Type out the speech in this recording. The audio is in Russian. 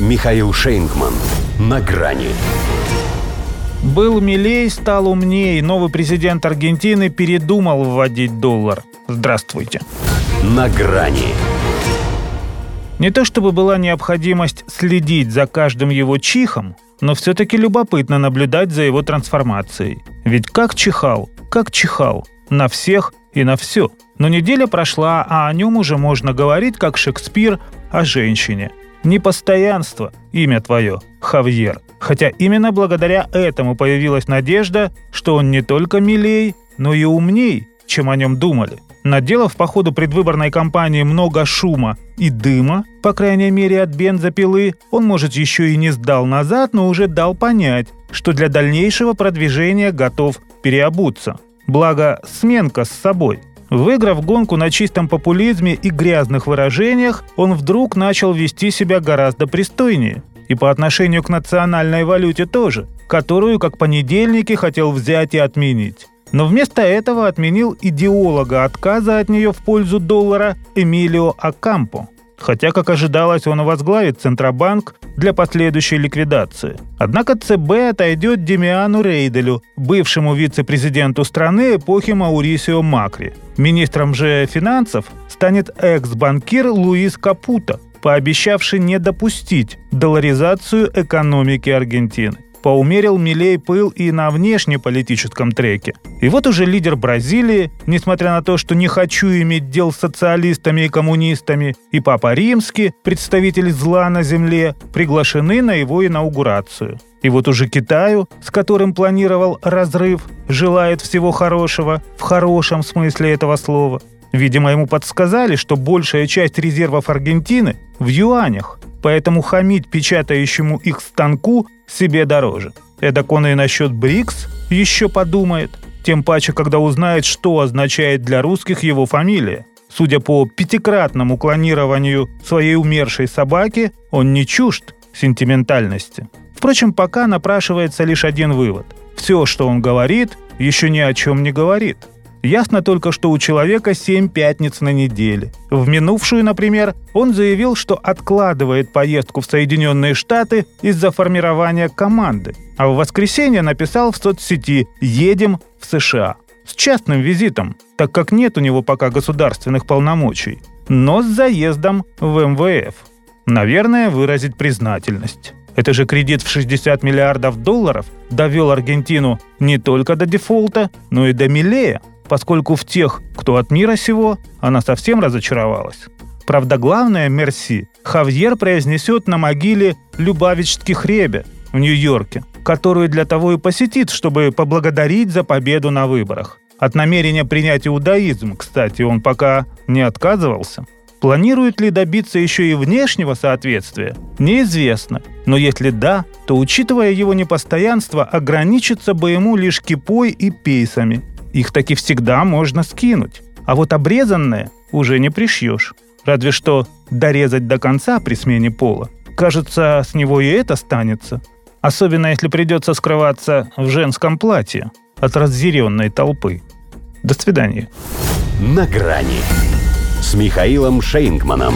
Михаил Шейнгман. На грани. Был милей, стал умней. Новый президент Аргентины передумал вводить доллар. Здравствуйте. На грани. Не то чтобы была необходимость следить за каждым его чихом, но все-таки любопытно наблюдать за его трансформацией. Ведь как чихал, как чихал. На всех и на все. Но неделя прошла, а о нем уже можно говорить, как Шекспир о женщине. Непостоянство – имя твое, Хавьер. Хотя именно благодаря этому появилась надежда, что он не только милей, но и умней, чем о нем думали. Наделав по ходу предвыборной кампании много шума и дыма, по крайней мере от бензопилы, он, может, еще и не сдал назад, но уже дал понять, что для дальнейшего продвижения готов переобуться. Благо, сменка с собой. Выиграв гонку на чистом популизме и грязных выражениях, он вдруг начал вести себя гораздо пристойнее. И по отношению к национальной валюте тоже, которую, как понедельники, хотел взять и отменить но вместо этого отменил идеолога отказа от нее в пользу доллара Эмилио Акампо. Хотя, как ожидалось, он возглавит Центробанк для последующей ликвидации. Однако ЦБ отойдет Демиану Рейделю, бывшему вице-президенту страны эпохи Маурисио Макри. Министром же финансов станет экс-банкир Луис Капута, пообещавший не допустить долларизацию экономики Аргентины поумерил Милей пыл и на внешнеполитическом треке. И вот уже лидер Бразилии, несмотря на то, что не хочу иметь дел с социалистами и коммунистами, и Папа Римский, представитель зла на земле, приглашены на его инаугурацию. И вот уже Китаю, с которым планировал разрыв, желает всего хорошего, в хорошем смысле этого слова. Видимо, ему подсказали, что большая часть резервов Аргентины в юанях, поэтому хамить печатающему их станку себе дороже. Эдак он и насчет БРИКС еще подумает, тем паче, когда узнает, что означает для русских его фамилия. Судя по пятикратному клонированию своей умершей собаки, он не чужд сентиментальности. Впрочем, пока напрашивается лишь один вывод. Все, что он говорит, еще ни о чем не говорит – Ясно только, что у человека 7 пятниц на неделе. В минувшую, например, он заявил, что откладывает поездку в Соединенные Штаты из-за формирования команды. А в воскресенье написал в соцсети «Едем в США» с частным визитом, так как нет у него пока государственных полномочий, но с заездом в МВФ. Наверное, выразить признательность. Это же кредит в 60 миллиардов долларов довел Аргентину не только до дефолта, но и до милея поскольку в тех, кто от мира сего, она совсем разочаровалась. Правда, главное «мерси» Хавьер произнесет на могиле Любавичских Ребе в Нью-Йорке, которую для того и посетит, чтобы поблагодарить за победу на выборах. От намерения принять иудаизм, кстати, он пока не отказывался. Планирует ли добиться еще и внешнего соответствия, неизвестно. Но если да, то, учитывая его непостоянство, ограничится бы ему лишь кипой и пейсами – их таки всегда можно скинуть. А вот обрезанное уже не пришьешь. Разве что дорезать до конца при смене пола. Кажется, с него и это станется. Особенно если придется скрываться в женском платье от разъяренной толпы. До свидания. На грани с Михаилом Шейнгманом.